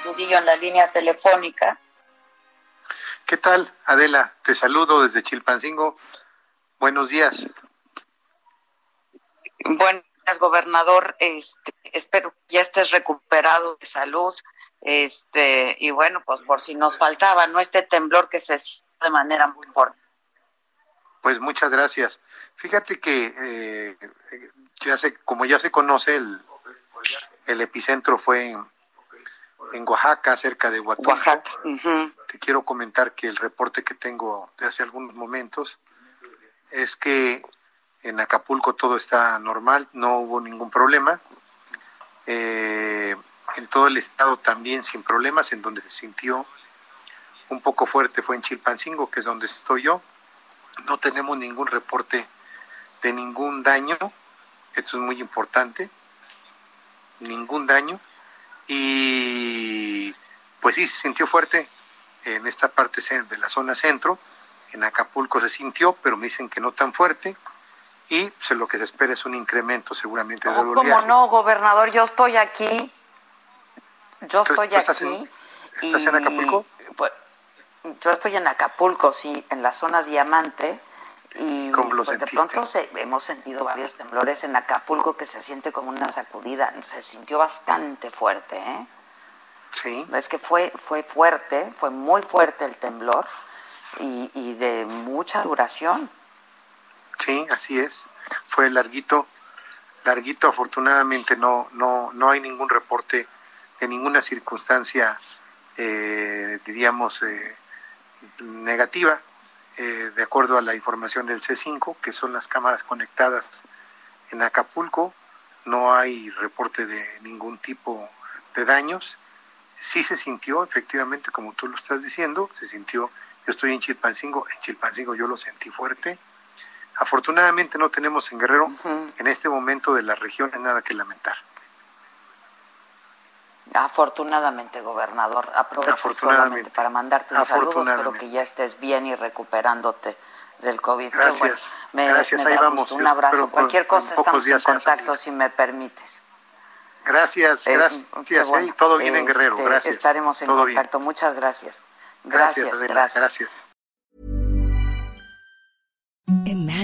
Astudillo en la línea telefónica. ¿Qué tal, Adela? Te saludo desde Chilpancingo. Buenos días. Buenos días, gobernador. Este, espero que ya estés recuperado de salud. Este, y bueno, pues por si nos faltaba, ¿no? Este temblor que se siente de manera muy importante. Pues muchas gracias. Fíjate que eh, ya se, como ya se conoce, el, el epicentro fue en, en Oaxaca, cerca de Huatulco. Oaxaca. Te quiero comentar que el reporte que tengo de hace algunos momentos es que en Acapulco todo está normal, no hubo ningún problema. Eh, en todo el estado también sin problemas, en donde se sintió un poco fuerte fue en Chilpancingo, que es donde estoy yo. No tenemos ningún reporte de ningún daño, esto es muy importante, ningún daño. Y pues sí, se sintió fuerte en esta parte de la zona centro, en Acapulco se sintió, pero me dicen que no tan fuerte. Y pues, lo que se espera es un incremento seguramente No, ¿Cómo oleaje. no, gobernador? Yo estoy aquí. Yo ¿Tú- estoy tú estás aquí. en- estás en Acapulco? pues, yo estoy en Acapulco, sí, en la zona Diamante. Y ¿Cómo lo pues de pronto se- hemos sentido varios temblores en Acapulco que se siente como una sacudida. Se sintió bastante fuerte, ¿eh? Sí, Es que fue, fue fuerte, fue muy fuerte el temblor y, y de mucha duración. sí, así es. Fue larguito, larguito. Afortunadamente no, no, no hay ningún reporte de ninguna circunstancia, eh, diríamos, eh, negativa, eh, de acuerdo a la información del C5, que son las cámaras conectadas en Acapulco. No hay reporte de ningún tipo de daños. Sí se sintió, efectivamente, como tú lo estás diciendo, se sintió, yo estoy en Chilpancingo, en Chilpancingo yo lo sentí fuerte. Afortunadamente no tenemos en Guerrero en este momento de la región nada que lamentar. Afortunadamente, gobernador, aprovecho Afortunadamente. para mandarte un saludo, espero que ya estés bien y recuperándote del COVID. Gracias. bueno. Me, Gracias, me ahí vamos. gusto. Un abrazo. Cualquier cosa estamos en contacto, si me permites. Gracias, Eh, gracias. bueno. ¿eh? Todo bien en Guerrero, Este, gracias. Estaremos en Todo bien. contacto. Muchas gracias. Gracias, Gracias, Adela, gracias.